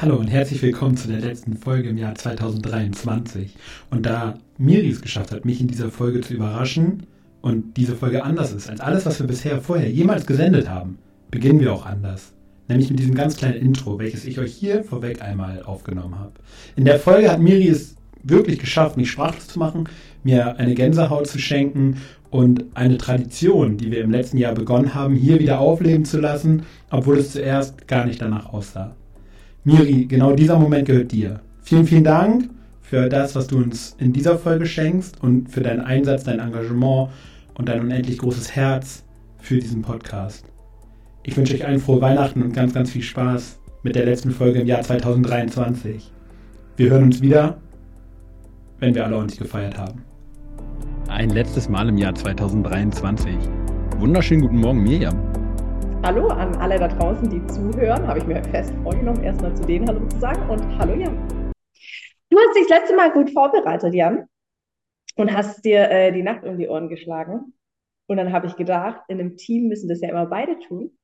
Hallo und herzlich willkommen zu der letzten Folge im Jahr 2023. Und da Miri es geschafft hat, mich in dieser Folge zu überraschen und diese Folge anders ist als alles, was wir bisher vorher jemals gesendet haben, beginnen wir auch anders. Nämlich mit diesem ganz kleinen Intro, welches ich euch hier vorweg einmal aufgenommen habe. In der Folge hat Miri es wirklich geschafft, mich sprachlos zu machen, mir eine Gänsehaut zu schenken und eine Tradition, die wir im letzten Jahr begonnen haben, hier wieder aufleben zu lassen, obwohl es zuerst gar nicht danach aussah. Miri, genau dieser Moment gehört dir. Vielen, vielen Dank für das, was du uns in dieser Folge schenkst und für deinen Einsatz, dein Engagement und dein unendlich großes Herz für diesen Podcast. Ich wünsche euch allen frohe Weihnachten und ganz, ganz viel Spaß mit der letzten Folge im Jahr 2023. Wir hören uns wieder, wenn wir alle uns gefeiert haben. Ein letztes Mal im Jahr 2023. Wunderschönen guten Morgen, Miriam. Hallo an alle da draußen, die zuhören. Habe ich mir fest vorgenommen, erstmal zu denen Hallo zu sagen. Und hallo Jan. Du hast dich das letzte Mal gut vorbereitet, Jan, und hast dir äh, die Nacht um die Ohren geschlagen. Und dann habe ich gedacht, in einem Team müssen das ja immer beide tun.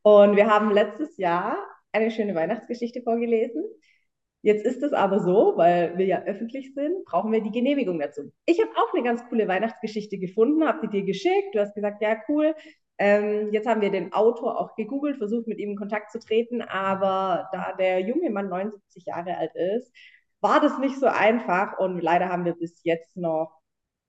Und wir haben letztes Jahr eine schöne Weihnachtsgeschichte vorgelesen. Jetzt ist es aber so, weil wir ja öffentlich sind, brauchen wir die Genehmigung dazu. Ich habe auch eine ganz coole Weihnachtsgeschichte gefunden, habe sie dir geschickt. Du hast gesagt, ja, cool, ähm, jetzt haben wir den Autor auch gegoogelt, versucht mit ihm in Kontakt zu treten, aber da der junge Mann 79 Jahre alt ist, war das nicht so einfach und leider haben wir bis jetzt noch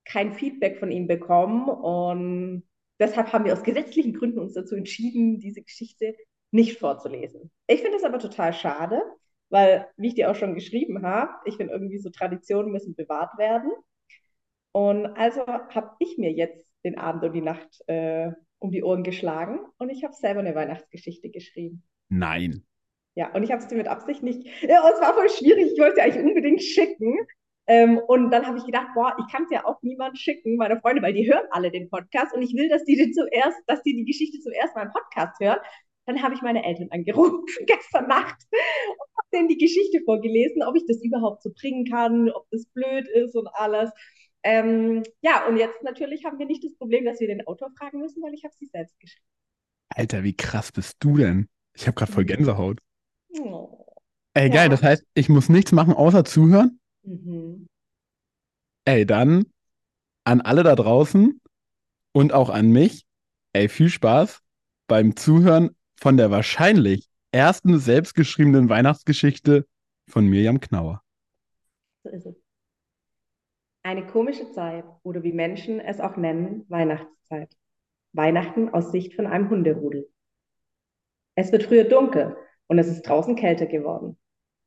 kein Feedback von ihm bekommen und deshalb haben wir aus gesetzlichen Gründen uns dazu entschieden, diese Geschichte nicht vorzulesen. Ich finde es aber total schade, weil, wie ich dir auch schon geschrieben habe, ich finde irgendwie so Traditionen müssen bewahrt werden. Und also habe ich mir jetzt den Abend und die Nacht äh, um die Ohren geschlagen und ich habe selber eine Weihnachtsgeschichte geschrieben. Nein. Ja, und ich habe es dir mit Absicht nicht. Ja, es war voll schwierig. Ich wollte es eigentlich unbedingt schicken. Ähm, und dann habe ich gedacht, boah, ich kann es ja auch niemand schicken, meine Freunde, weil die hören alle den Podcast und ich will, dass die den zuerst, dass die die Geschichte zuerst mal im Podcast hören. Dann habe ich meine Eltern angerufen gestern Nacht und habe denen die Geschichte vorgelesen, ob ich das überhaupt so bringen kann, ob das blöd ist und alles. Ähm, ja, und jetzt natürlich haben wir nicht das Problem, dass wir den Autor fragen müssen, weil ich habe sie selbst geschrieben. Alter, wie krass bist du denn? Ich habe gerade voll mhm. Gänsehaut. Oh. Ey, geil, ja. das heißt, ich muss nichts machen, außer zuhören? Mhm. Ey, dann an alle da draußen und auch an mich, ey, viel Spaß beim Zuhören von der wahrscheinlich ersten selbstgeschriebenen Weihnachtsgeschichte von Mirjam Knauer. So ist es. Eine komische Zeit oder wie Menschen es auch nennen, Weihnachtszeit. Weihnachten aus Sicht von einem Hunderudel. Es wird früher dunkel und es ist draußen kälter geworden.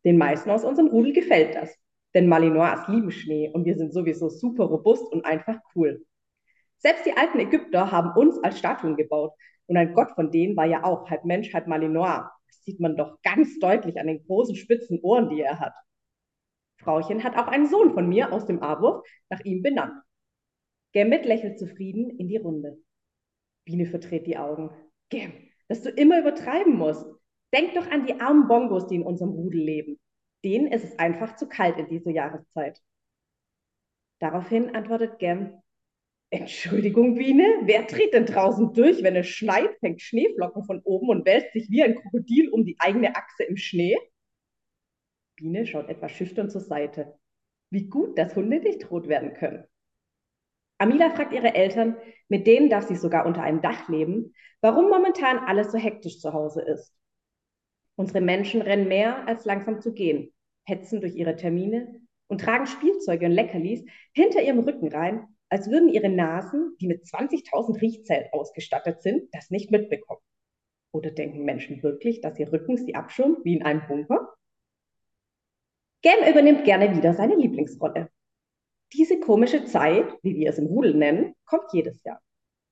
Den meisten aus unserem Rudel gefällt das, denn Malinois lieben Schnee und wir sind sowieso super robust und einfach cool. Selbst die alten Ägypter haben uns als Statuen gebaut und ein Gott von denen war ja auch halb Mensch, halb Malinois. Das sieht man doch ganz deutlich an den großen spitzen Ohren, die er hat. Frauchen hat auch einen Sohn von mir aus dem A-Wurf nach ihm benannt. Gambit lächelt zufrieden in die Runde. Biene verdreht die Augen. Gam, dass du immer übertreiben musst. Denk doch an die armen Bongos, die in unserem Rudel leben. Denen ist es einfach zu kalt in dieser Jahreszeit. Daraufhin antwortet Gam, Entschuldigung, Biene, wer dreht denn draußen durch, wenn es schneit, fängt Schneeflocken von oben und wälzt sich wie ein Krokodil um die eigene Achse im Schnee? Biene schaut etwas schüchtern zur Seite. Wie gut, dass Hunde nicht rot werden können. Amila fragt ihre Eltern, mit denen darf sie sogar unter einem Dach leben, warum momentan alles so hektisch zu Hause ist. Unsere Menschen rennen mehr als langsam zu gehen, hetzen durch ihre Termine und tragen Spielzeuge und Leckerlis hinter ihrem Rücken rein, als würden ihre Nasen, die mit 20.000 Riechzellen ausgestattet sind, das nicht mitbekommen. Oder denken Menschen wirklich, dass ihr Rücken sie abschirmt wie in einem Bunker? Gam übernimmt gerne wieder seine Lieblingsrolle. Diese komische Zeit, wie wir es im Rudel nennen, kommt jedes Jahr.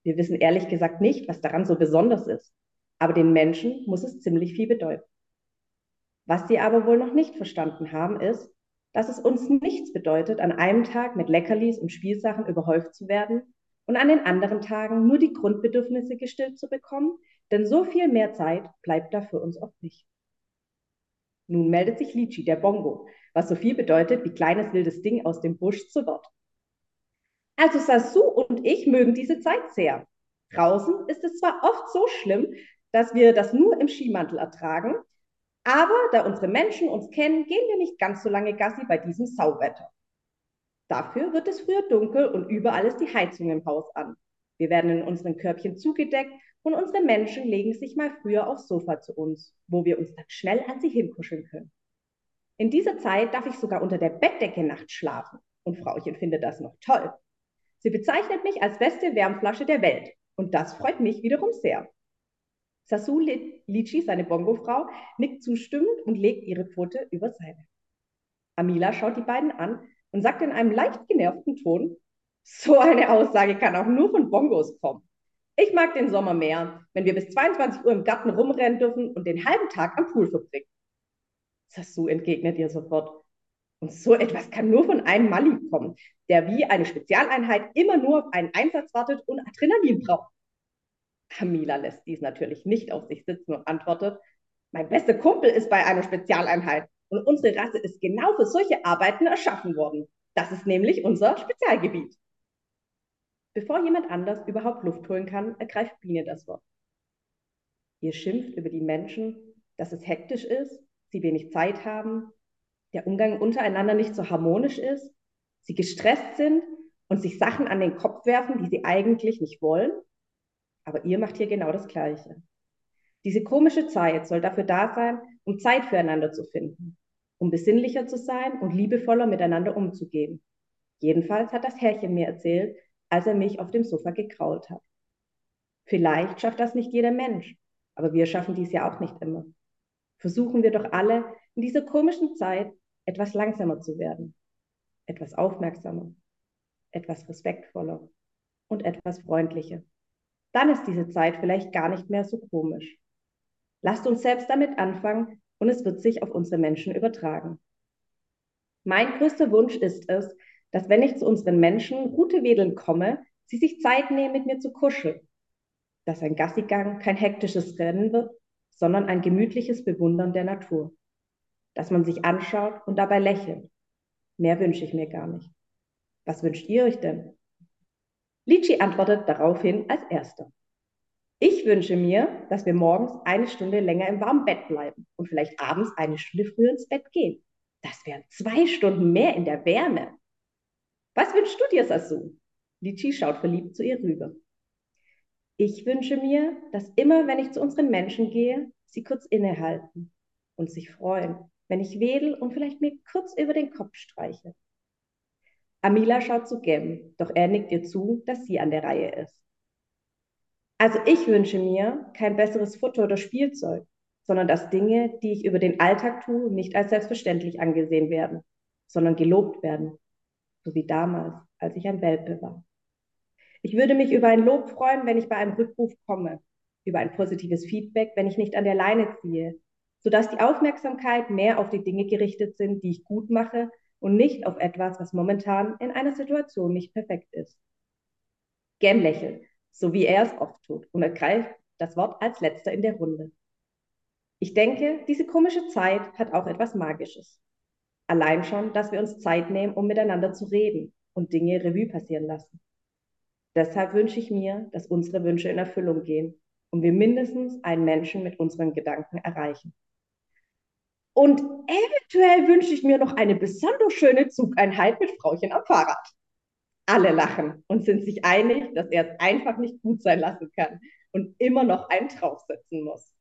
Wir wissen ehrlich gesagt nicht, was daran so besonders ist, aber den Menschen muss es ziemlich viel bedeuten. Was sie aber wohl noch nicht verstanden haben, ist, dass es uns nichts bedeutet, an einem Tag mit Leckerlis und Spielsachen überhäuft zu werden und an den anderen Tagen nur die Grundbedürfnisse gestillt zu bekommen, denn so viel mehr Zeit bleibt da für uns oft nicht. Nun meldet sich Lichi, der Bongo, was so viel bedeutet wie kleines wildes Ding aus dem Busch zu Wort. Also Sasu und ich mögen diese Zeit sehr. Draußen ist es zwar oft so schlimm, dass wir das nur im Skimantel ertragen, Aber da unsere Menschen uns kennen, gehen wir nicht ganz so lange Gassi bei diesem Sauwetter. Dafür wird es früher dunkel und überall ist die Heizung im Haus an. Wir werden in unseren Körbchen zugedeckt und unsere Menschen legen sich mal früher aufs Sofa zu uns, wo wir uns dann schnell an sie hinkuscheln können. In dieser Zeit darf ich sogar unter der Bettdecke nachts schlafen und Frauchen findet das noch toll. Sie bezeichnet mich als beste Wärmflasche der Welt und das freut mich wiederum sehr. Sasu Lichi, seine Bongo-Frau, nickt zustimmend und legt ihre Pfote über seine. Amila schaut die beiden an und sagt in einem leicht genervten Ton, so eine Aussage kann auch nur von Bongos kommen. Ich mag den Sommer mehr, wenn wir bis 22 Uhr im Garten rumrennen dürfen und den halben Tag am Pool verbringen. Sasu entgegnet ihr sofort. Und so etwas kann nur von einem Mali kommen, der wie eine Spezialeinheit immer nur auf einen Einsatz wartet und Adrenalin braucht. Camila lässt dies natürlich nicht auf sich sitzen und antwortet, mein bester Kumpel ist bei einer Spezialeinheit und unsere Rasse ist genau für solche Arbeiten erschaffen worden. Das ist nämlich unser Spezialgebiet. Bevor jemand anders überhaupt Luft holen kann, ergreift Biene das Wort. Ihr schimpft über die Menschen, dass es hektisch ist, sie wenig Zeit haben, der Umgang untereinander nicht so harmonisch ist, sie gestresst sind und sich Sachen an den Kopf werfen, die sie eigentlich nicht wollen. Aber ihr macht hier genau das Gleiche. Diese komische Zeit soll dafür da sein, um Zeit füreinander zu finden, um besinnlicher zu sein und liebevoller miteinander umzugehen. Jedenfalls hat das Herrchen mir erzählt, als er mich auf dem Sofa gekrault hat. Vielleicht schafft das nicht jeder Mensch, aber wir schaffen dies ja auch nicht immer. Versuchen wir doch alle in dieser komischen Zeit etwas langsamer zu werden, etwas aufmerksamer, etwas respektvoller und etwas freundlicher. Dann ist diese Zeit vielleicht gar nicht mehr so komisch. Lasst uns selbst damit anfangen und es wird sich auf unsere Menschen übertragen. Mein größter Wunsch ist es, dass wenn ich zu unseren Menschen gute Wedeln komme, sie sich Zeit nehmen, mit mir zu kuscheln. Dass ein Gassigang kein hektisches Rennen wird, sondern ein gemütliches Bewundern der Natur. Dass man sich anschaut und dabei lächelt. Mehr wünsche ich mir gar nicht. Was wünscht ihr euch denn? Lichi antwortet daraufhin als erster. Ich wünsche mir, dass wir morgens eine Stunde länger im warmen Bett bleiben und vielleicht abends eine Stunde früher ins Bett gehen. Das wären zwei Stunden mehr in der Wärme. Was wünschst du dir, Sasu? Lichi schaut verliebt zu ihr rüber. Ich wünsche mir, dass immer, wenn ich zu unseren Menschen gehe, sie kurz innehalten und sich freuen, wenn ich wedel und vielleicht mir kurz über den Kopf streiche. Amila schaut zu Gem, doch er nickt ihr zu, dass sie an der Reihe ist. Also ich wünsche mir kein besseres Futter oder Spielzeug, sondern dass Dinge, die ich über den Alltag tue, nicht als selbstverständlich angesehen werden, sondern gelobt werden, so wie damals, als ich ein Welpe war. Ich würde mich über ein Lob freuen, wenn ich bei einem Rückruf komme, über ein positives Feedback, wenn ich nicht an der Leine ziehe, sodass die Aufmerksamkeit mehr auf die Dinge gerichtet sind, die ich gut mache und nicht auf etwas, was momentan in einer Situation nicht perfekt ist. Gam lächelt, so wie er es oft tut, und ergreift das Wort als letzter in der Runde. Ich denke, diese komische Zeit hat auch etwas Magisches. Allein schon, dass wir uns Zeit nehmen, um miteinander zu reden und Dinge Revue passieren lassen. Deshalb wünsche ich mir, dass unsere Wünsche in Erfüllung gehen und wir mindestens einen Menschen mit unseren Gedanken erreichen. Und eventuell wünsche ich mir noch eine besonders schöne Zugeinheit mit Frauchen am Fahrrad. Alle lachen und sind sich einig, dass er es einfach nicht gut sein lassen kann und immer noch einen draufsetzen muss.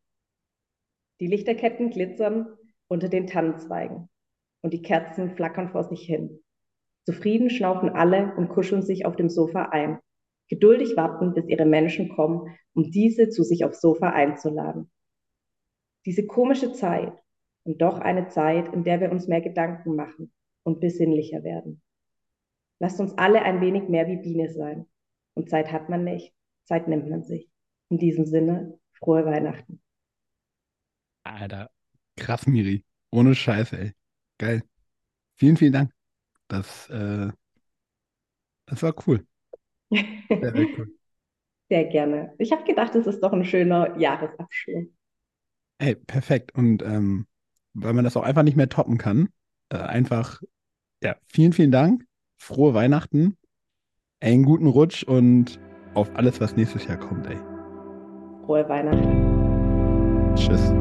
Die Lichterketten glitzern unter den Tannenzweigen und die Kerzen flackern vor sich hin. Zufrieden schnaufen alle und kuscheln sich auf dem Sofa ein. Geduldig warten, bis ihre Menschen kommen, um diese zu sich aufs Sofa einzuladen. Diese komische Zeit und doch eine Zeit, in der wir uns mehr Gedanken machen und besinnlicher werden. Lasst uns alle ein wenig mehr wie Biene sein. Und Zeit hat man nicht, Zeit nimmt man sich. In diesem Sinne, frohe Weihnachten. Alter, krass, Miri. Ohne Scheiße, ey. Geil. Vielen, vielen Dank. Das, äh, das war cool. Sehr, sehr cool. Sehr gerne. Ich habe gedacht, es ist doch ein schöner Jahresabschluss. Ey, perfekt. Und ähm, weil man das auch einfach nicht mehr toppen kann, äh, einfach, ja, vielen, vielen Dank. Frohe Weihnachten. Einen guten Rutsch und auf alles, was nächstes Jahr kommt, ey. Frohe Weihnachten. Tschüss.